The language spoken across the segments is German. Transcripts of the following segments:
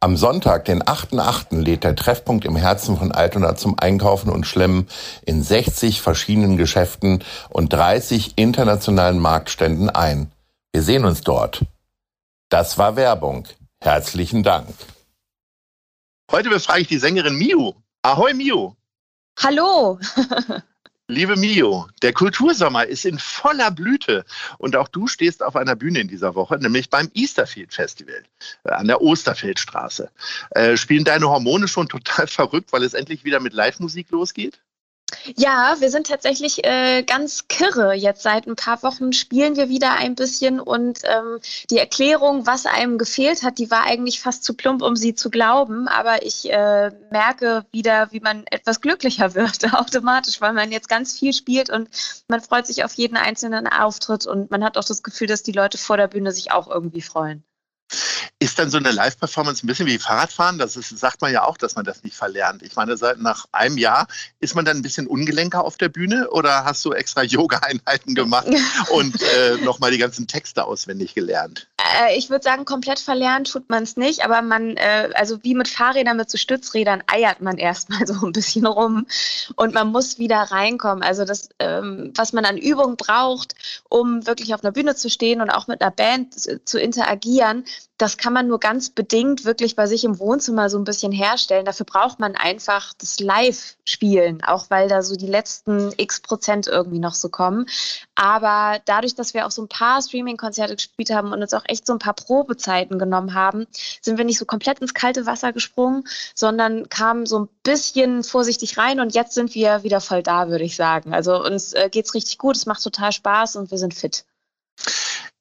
Am Sonntag, den 8.8., lädt der Treffpunkt im Herzen von Altona zum Einkaufen und Schlemmen in 60 verschiedenen Geschäften und 30 internationalen Marktständen ein. Wir sehen uns dort. Das war Werbung. Herzlichen Dank. Heute befrage ich die Sängerin Miu. Ahoi Miu. Hallo. Liebe Mio, der Kultursommer ist in voller Blüte und auch du stehst auf einer Bühne in dieser Woche, nämlich beim Easterfield Festival äh, an der Osterfeldstraße. Äh, spielen deine Hormone schon total verrückt, weil es endlich wieder mit Live-Musik losgeht? Ja, wir sind tatsächlich äh, ganz kirre. Jetzt seit ein paar Wochen spielen wir wieder ein bisschen und ähm, die Erklärung, was einem gefehlt hat, die war eigentlich fast zu plump, um sie zu glauben. Aber ich äh, merke wieder, wie man etwas glücklicher wird, automatisch, weil man jetzt ganz viel spielt und man freut sich auf jeden einzelnen Auftritt und man hat auch das Gefühl, dass die Leute vor der Bühne sich auch irgendwie freuen. Ist dann so eine Live-Performance ein bisschen wie Fahrradfahren? Das ist, sagt man ja auch, dass man das nicht verlernt. Ich meine, seit nach einem Jahr ist man dann ein bisschen ungelenker auf der Bühne oder hast du extra Yoga-Einheiten gemacht und äh, nochmal die ganzen Texte auswendig gelernt? Äh, ich würde sagen, komplett verlernt tut man es nicht, aber man, äh, also wie mit Fahrrädern, mit so Stützrädern eiert man erstmal so ein bisschen rum und man muss wieder reinkommen. Also das, ähm, was man an Übung braucht, um wirklich auf einer Bühne zu stehen und auch mit einer Band zu interagieren, das kann man nur ganz bedingt wirklich bei sich im Wohnzimmer so ein bisschen herstellen. Dafür braucht man einfach das Live-Spielen, auch weil da so die letzten x Prozent irgendwie noch so kommen. Aber dadurch, dass wir auch so ein paar Streaming-Konzerte gespielt haben und uns auch echt so ein paar Probezeiten genommen haben, sind wir nicht so komplett ins kalte Wasser gesprungen, sondern kamen so ein bisschen vorsichtig rein und jetzt sind wir wieder voll da, würde ich sagen. Also uns äh, geht's richtig gut, es macht total Spaß und wir sind fit.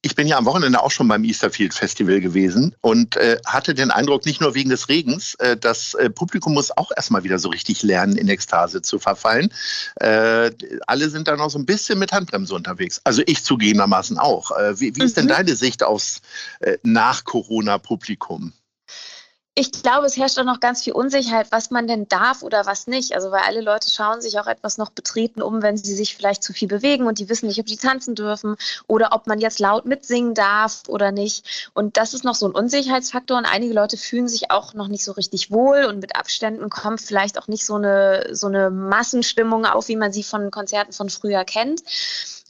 Ich bin ja am Wochenende auch schon beim Easterfield Festival gewesen und äh, hatte den Eindruck, nicht nur wegen des Regens, äh, das äh, Publikum muss auch erstmal wieder so richtig lernen, in Ekstase zu verfallen. Äh, alle sind da noch so ein bisschen mit Handbremse unterwegs. Also ich zugegebenermaßen auch. Äh, wie, wie ist denn mhm. deine Sicht aufs äh, Nach-Corona-Publikum? Ich glaube, es herrscht auch noch ganz viel Unsicherheit, was man denn darf oder was nicht. Also weil alle Leute schauen sich auch etwas noch betreten um, wenn sie sich vielleicht zu viel bewegen und die wissen nicht, ob die tanzen dürfen oder ob man jetzt laut mitsingen darf oder nicht. Und das ist noch so ein Unsicherheitsfaktor und einige Leute fühlen sich auch noch nicht so richtig wohl und mit Abständen kommt vielleicht auch nicht so eine, so eine Massenstimmung auf, wie man sie von Konzerten von früher kennt.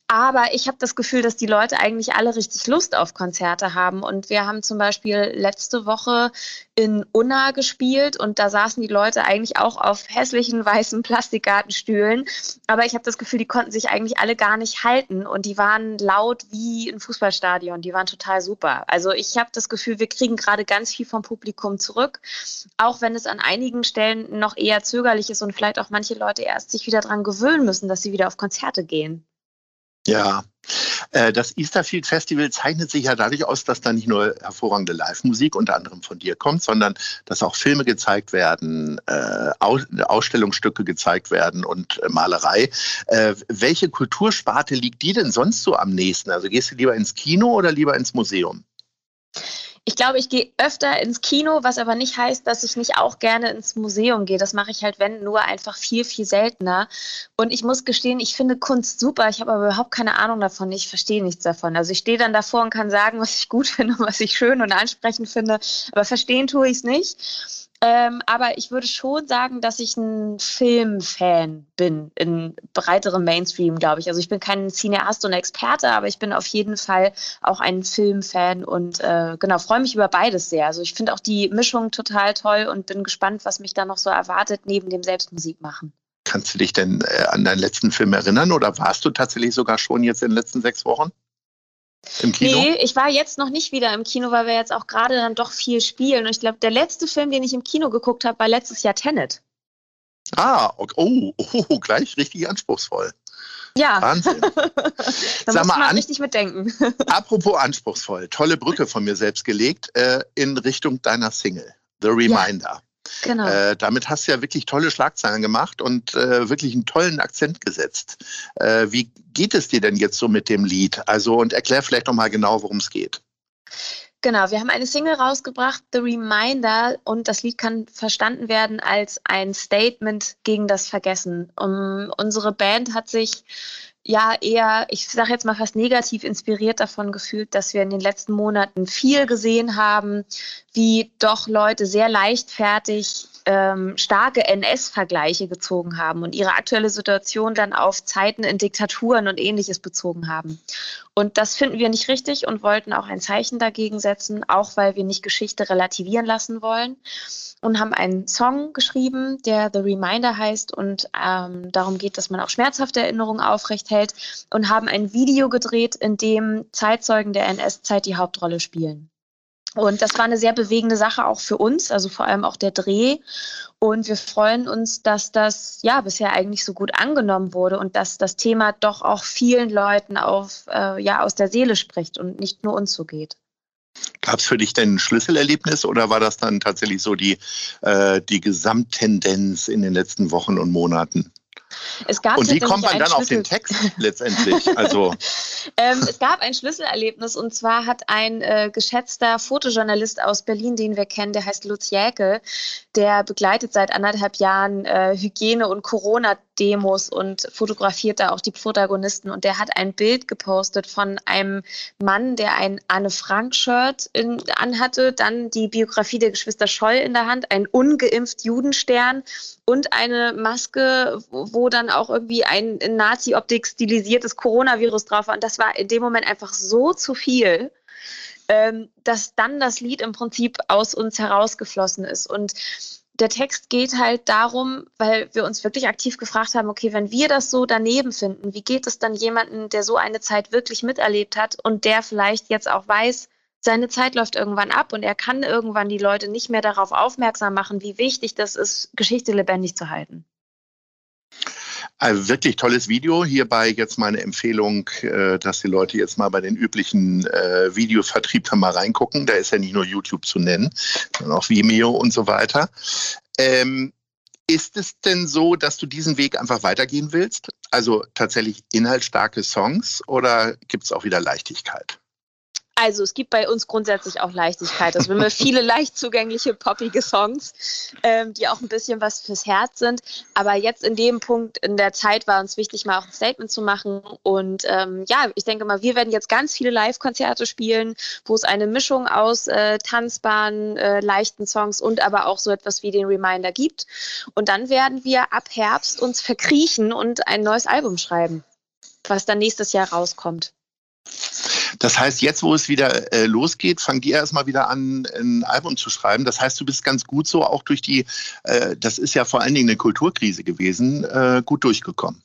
Aber ich habe das Gefühl, dass die Leute eigentlich alle richtig Lust auf Konzerte haben. Und wir haben zum Beispiel letzte Woche in Unna gespielt und da saßen die Leute eigentlich auch auf hässlichen weißen Plastikgartenstühlen. Aber ich habe das Gefühl, die konnten sich eigentlich alle gar nicht halten und die waren laut wie ein Fußballstadion. Die waren total super. Also ich habe das Gefühl, wir kriegen gerade ganz viel vom Publikum zurück, auch wenn es an einigen Stellen noch eher zögerlich ist und vielleicht auch manche Leute erst sich wieder daran gewöhnen müssen, dass sie wieder auf Konzerte gehen. Ja, äh, das Easterfield Festival zeichnet sich ja dadurch aus, dass da nicht nur hervorragende Live-Musik unter anderem von dir kommt, sondern dass auch Filme gezeigt werden, äh, Ausstellungsstücke gezeigt werden und äh, Malerei. Welche Kultursparte liegt dir denn sonst so am nächsten? Also gehst du lieber ins Kino oder lieber ins Museum? Ich glaube, ich gehe öfter ins Kino, was aber nicht heißt, dass ich nicht auch gerne ins Museum gehe. Das mache ich halt, wenn, nur einfach viel, viel seltener. Und ich muss gestehen, ich finde Kunst super. Ich habe aber überhaupt keine Ahnung davon. Ich verstehe nichts davon. Also ich stehe dann davor und kann sagen, was ich gut finde was ich schön und ansprechend finde. Aber verstehen tue ich es nicht. Ähm, aber ich würde schon sagen, dass ich ein Filmfan bin, in breiterem Mainstream, glaube ich. Also ich bin kein Cineast und Experte, aber ich bin auf jeden Fall auch ein Filmfan und äh, genau, freue mich über beides sehr. Also ich finde auch die Mischung total toll und bin gespannt, was mich da noch so erwartet, neben dem Selbstmusik machen. Kannst du dich denn äh, an deinen letzten Film erinnern oder warst du tatsächlich sogar schon jetzt in den letzten sechs Wochen? Im Kino? Nee, ich war jetzt noch nicht wieder im Kino, weil wir jetzt auch gerade dann doch viel spielen. Und ich glaube, der letzte Film, den ich im Kino geguckt habe, war letztes Jahr Tenet. Ah, okay. oh, oh, gleich richtig anspruchsvoll. Ja. Wahnsinn. da Sag muss man an, richtig mitdenken. apropos anspruchsvoll, tolle Brücke von mir selbst gelegt äh, in Richtung deiner Single, The Reminder. Ja. Genau. Äh, damit hast du ja wirklich tolle Schlagzeilen gemacht und äh, wirklich einen tollen Akzent gesetzt. Äh, wie geht es dir denn jetzt so mit dem Lied? Also und erklär vielleicht noch mal genau, worum es geht. Genau, wir haben eine Single rausgebracht, The Reminder, und das Lied kann verstanden werden als ein Statement gegen das Vergessen. Um, unsere Band hat sich ja eher, ich sage jetzt mal fast negativ inspiriert davon gefühlt, dass wir in den letzten Monaten viel gesehen haben, wie doch Leute sehr leichtfertig ähm, starke NS-Vergleiche gezogen haben und ihre aktuelle Situation dann auf Zeiten in Diktaturen und ähnliches bezogen haben. Und das finden wir nicht richtig und wollten auch ein Zeichen dagegen setzen, auch weil wir nicht Geschichte relativieren lassen wollen. Und haben einen Song geschrieben, der The Reminder heißt und ähm, darum geht, dass man auch schmerzhafte Erinnerungen aufrechthält und haben ein Video gedreht, in dem Zeitzeugen der NS-Zeit die Hauptrolle spielen. Und das war eine sehr bewegende Sache auch für uns, also vor allem auch der Dreh. Und wir freuen uns, dass das ja bisher eigentlich so gut angenommen wurde und dass das Thema doch auch vielen Leuten auf, äh, ja, aus der Seele spricht und nicht nur uns so geht. Gab es für dich denn ein Schlüsselerlebnis oder war das dann tatsächlich so die, äh, die Gesamttendenz in den letzten Wochen und Monaten? Und wie kommt man dann auf den Text letztendlich? Also ähm, es gab ein Schlüsselerlebnis und zwar hat ein äh, geschätzter Fotojournalist aus Berlin, den wir kennen, der heißt Lutz Jäkel, der begleitet seit anderthalb Jahren äh, Hygiene- und Corona-Demos und fotografiert da auch die Protagonisten und der hat ein Bild gepostet von einem Mann, der ein Anne-Frank-Shirt anhatte, dann die Biografie der Geschwister Scholl in der Hand, ein ungeimpft Judenstern und eine Maske, wo dann auch irgendwie ein in Nazi-Optik stilisiertes Coronavirus drauf war. Und das war in dem Moment einfach so zu viel, ähm, dass dann das Lied im Prinzip aus uns herausgeflossen ist. Und der Text geht halt darum, weil wir uns wirklich aktiv gefragt haben, okay, wenn wir das so daneben finden, wie geht es dann jemandem, der so eine Zeit wirklich miterlebt hat und der vielleicht jetzt auch weiß, seine Zeit läuft irgendwann ab und er kann irgendwann die Leute nicht mehr darauf aufmerksam machen, wie wichtig das ist, Geschichte lebendig zu halten. Ein wirklich tolles Video. Hierbei jetzt meine Empfehlung, äh, dass die Leute jetzt mal bei den üblichen äh, Videovertriebern mal reingucken. Da ist ja nicht nur YouTube zu nennen, sondern auch Vimeo und so weiter. Ähm, ist es denn so, dass du diesen Weg einfach weitergehen willst? Also tatsächlich inhaltsstarke Songs oder gibt es auch wieder Leichtigkeit? Also es gibt bei uns grundsätzlich auch Leichtigkeit. Also wir haben viele leicht zugängliche, poppige Songs, ähm, die auch ein bisschen was fürs Herz sind. Aber jetzt in dem Punkt in der Zeit war uns wichtig, mal auch ein Statement zu machen. Und ähm, ja, ich denke mal, wir werden jetzt ganz viele Live-Konzerte spielen, wo es eine Mischung aus äh, tanzbaren, äh, leichten Songs und aber auch so etwas wie den Reminder gibt. Und dann werden wir ab Herbst uns verkriechen und ein neues Album schreiben, was dann nächstes Jahr rauskommt. Das heißt, jetzt, wo es wieder äh, losgeht, fangen die erstmal wieder an, ein Album zu schreiben. Das heißt, du bist ganz gut so auch durch die, äh, das ist ja vor allen Dingen eine Kulturkrise gewesen, äh, gut durchgekommen.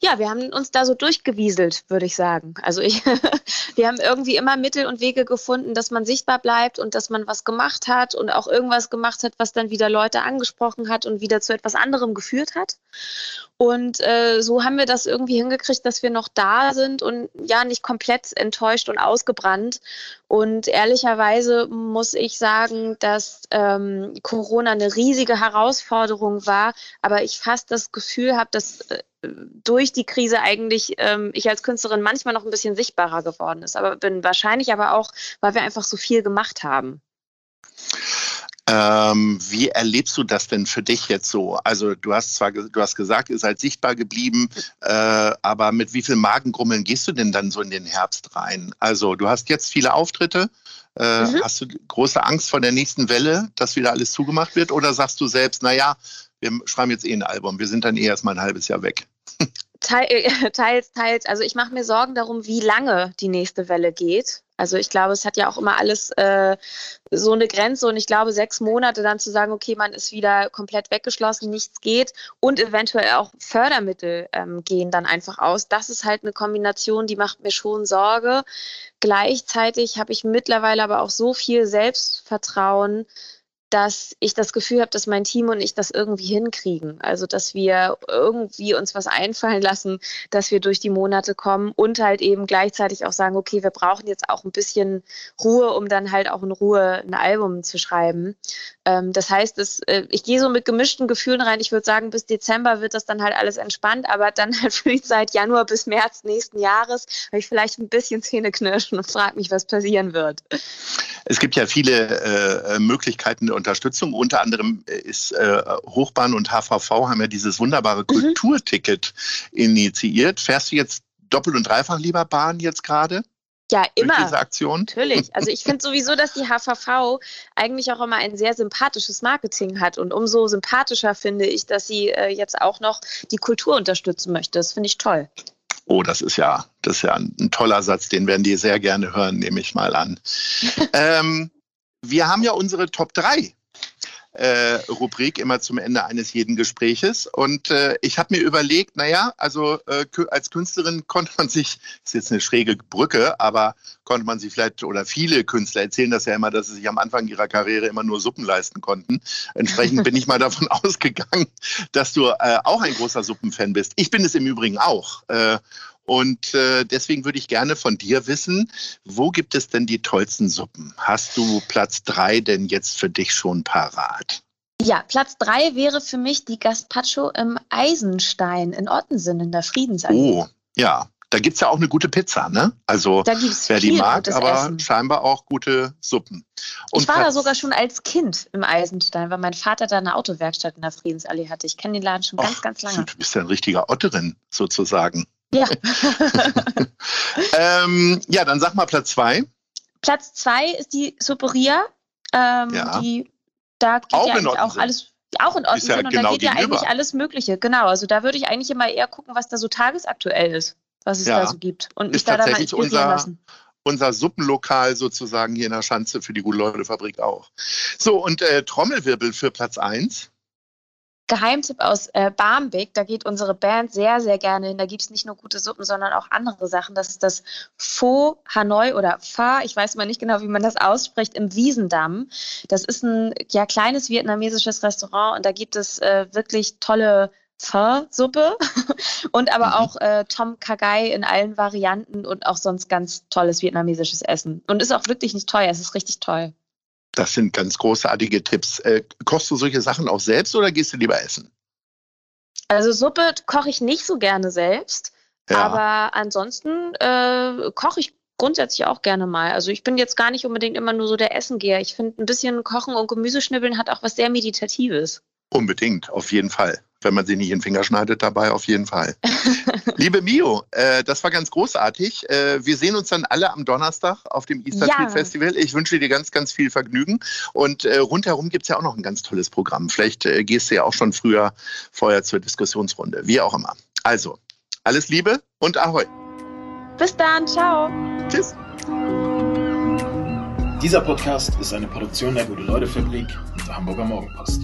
Ja, wir haben uns da so durchgewieselt, würde ich sagen. Also ich, wir haben irgendwie immer Mittel und Wege gefunden, dass man sichtbar bleibt und dass man was gemacht hat und auch irgendwas gemacht hat, was dann wieder Leute angesprochen hat und wieder zu etwas anderem geführt hat. Und äh, so haben wir das irgendwie hingekriegt, dass wir noch da sind und ja, nicht komplett enttäuscht und ausgebrannt. Und ehrlicherweise muss ich sagen, dass ähm, Corona eine riesige Herausforderung war, aber ich fast das Gefühl habe, dass äh, durch die Krise eigentlich ähm, ich als Künstlerin manchmal noch ein bisschen sichtbarer geworden ist. Aber bin wahrscheinlich aber auch, weil wir einfach so viel gemacht haben. Ähm, wie erlebst du das denn für dich jetzt so? Also du hast zwar du hast gesagt, ihr seid sichtbar geblieben, äh, aber mit wie viel Magengrummeln gehst du denn dann so in den Herbst rein? Also du hast jetzt viele Auftritte. Äh, mhm. Hast du große Angst vor der nächsten Welle, dass wieder alles zugemacht wird? Oder sagst du selbst, naja, wir schreiben jetzt eh ein Album, wir sind dann eh erst mal ein halbes Jahr weg? teils, teils. Also ich mache mir Sorgen darum, wie lange die nächste Welle geht. Also ich glaube, es hat ja auch immer alles äh, so eine Grenze und ich glaube, sechs Monate dann zu sagen, okay, man ist wieder komplett weggeschlossen, nichts geht und eventuell auch Fördermittel ähm, gehen dann einfach aus. Das ist halt eine Kombination, die macht mir schon Sorge. Gleichzeitig habe ich mittlerweile aber auch so viel Selbstvertrauen, dass ich das Gefühl habe, dass mein Team und ich das irgendwie hinkriegen. Also, dass wir irgendwie uns was einfallen lassen, dass wir durch die Monate kommen und halt eben gleichzeitig auch sagen, okay, wir brauchen jetzt auch ein bisschen Ruhe, um dann halt auch in Ruhe ein Album zu schreiben. Ähm, das heißt, es, äh, ich gehe so mit gemischten Gefühlen rein. Ich würde sagen, bis Dezember wird das dann halt alles entspannt, aber dann halt für die Zeit Januar bis März nächsten Jahres habe ich vielleicht ein bisschen Zähne knirschen und frage mich, was passieren wird. Es gibt ja viele äh, Möglichkeiten Unterstützung. Unter anderem äh, ist äh, Hochbahn und HVV haben ja dieses wunderbare mhm. Kulturticket initiiert. Fährst du jetzt doppelt und dreifach lieber Bahn jetzt gerade? Ja, immer. Diese Aktion? Natürlich. Also ich finde sowieso, dass die HVV eigentlich auch immer ein sehr sympathisches Marketing hat. Und umso sympathischer finde ich, dass sie äh, jetzt auch noch die Kultur unterstützen möchte. Das finde ich toll. Oh, das ist ja, das ist ja ein, ein, toller Satz, den werden die sehr gerne hören, nehme ich mal an. ähm, wir haben ja unsere Top 3 äh, Rubrik immer zum Ende eines jeden Gespräches. Und äh, ich habe mir überlegt, naja, also äh, als Künstlerin konnte man sich, ist jetzt eine schräge Brücke, aber konnte man sich vielleicht, oder viele Künstler erzählen das ja immer, dass sie sich am Anfang ihrer Karriere immer nur Suppen leisten konnten. Entsprechend bin ich mal davon ausgegangen, dass du äh, auch ein großer Suppenfan bist. Ich bin es im Übrigen auch. Und äh, deswegen würde ich gerne von dir wissen, wo gibt es denn die tollsten Suppen? Hast du Platz drei denn jetzt für dich schon parat? Ja, Platz drei wäre für mich die Gazpacho im Eisenstein in Ottensen in der Friedensallee. Oh, ja. Da gibt es ja auch eine gute Pizza, ne? Also wer die mag, aber Essen. scheinbar auch gute Suppen. Und ich war Platz da sogar schon als Kind im Eisenstein, weil mein Vater da eine Autowerkstatt in der Friedensallee hatte. Ich kenne den Laden schon Och, ganz, ganz lange. Du bist ja ein richtiger Otterin sozusagen. Ja. ähm, ja, dann sag mal Platz zwei. Platz zwei ist die Superia. Ähm, ja. Die, da geht auch ja eigentlich auch alles. Auch in Ordnung. Ja und genau da geht ja eigentlich alles Mögliche. Genau. Also da würde ich eigentlich immer eher gucken, was da so tagesaktuell ist, was es ja. da so gibt. Und mich ist da dann mal unser, lassen unser Suppenlokal sozusagen hier in der Schanze für die Gute-Leute-Fabrik auch. So, und äh, Trommelwirbel für Platz 1. Geheimtipp aus äh, Barmbek, da geht unsere Band sehr, sehr gerne hin. Da gibt es nicht nur gute Suppen, sondern auch andere Sachen. Das ist das Pho Hanoi oder Pho, ich weiß mal nicht genau, wie man das ausspricht, im Wiesendamm. Das ist ein ja, kleines vietnamesisches Restaurant und da gibt es äh, wirklich tolle Pho-Suppe und aber mhm. auch äh, Tom Kagai in allen Varianten und auch sonst ganz tolles vietnamesisches Essen. Und ist auch wirklich nicht teuer, es ist richtig toll. Das sind ganz großartige Tipps. Äh, kochst du solche Sachen auch selbst oder gehst du lieber essen? Also Suppe koche ich nicht so gerne selbst, ja. aber ansonsten äh, koche ich grundsätzlich auch gerne mal. Also ich bin jetzt gar nicht unbedingt immer nur so der Essengeher. Ich finde, ein bisschen Kochen und Gemüseschnibbeln hat auch was sehr Meditatives. Unbedingt, auf jeden Fall wenn man sich nicht in den Finger schneidet dabei, auf jeden Fall. Liebe Mio, äh, das war ganz großartig. Äh, wir sehen uns dann alle am Donnerstag auf dem Easter ja. Festival. Ich wünsche dir ganz, ganz viel Vergnügen. Und äh, rundherum gibt es ja auch noch ein ganz tolles Programm. Vielleicht äh, gehst du ja auch schon früher vorher zur Diskussionsrunde, wie auch immer. Also, alles Liebe und Ahoi. Bis dann, ciao. Tschüss. Dieser Podcast ist eine Produktion der Gute-Leute-Fabrik und der Hamburger Morgenpost.